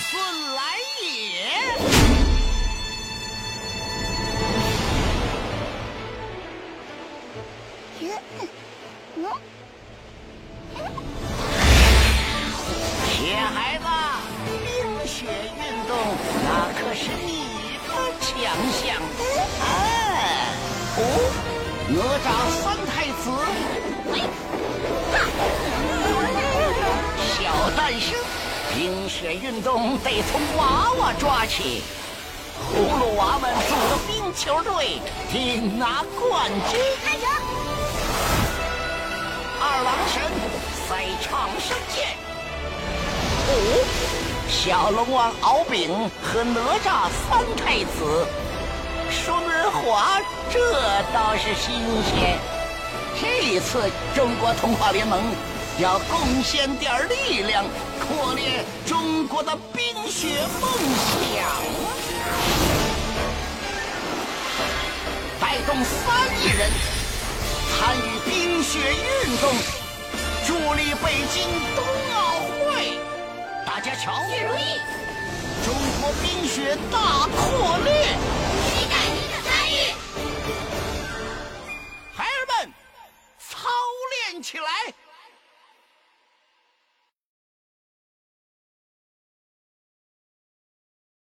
孙来也！铁孩子，冰雪运动那可是你的强项。哎，哦，哪吒冰雪运动得从娃娃抓起。葫芦娃们组的冰球队定拿冠军。开球！二郎神赛场上见。哦，小龙王敖丙和哪吒三太子，双人滑，这倒是新鲜。这一次中国童话联盟要贡献点力量，扩列中国的冰雪梦想，带动三亿人参与冰雪运动，助力北京冬奥会。大家瞧，如意，中国冰雪大扩列，期待您的参与。孩儿们操练起来！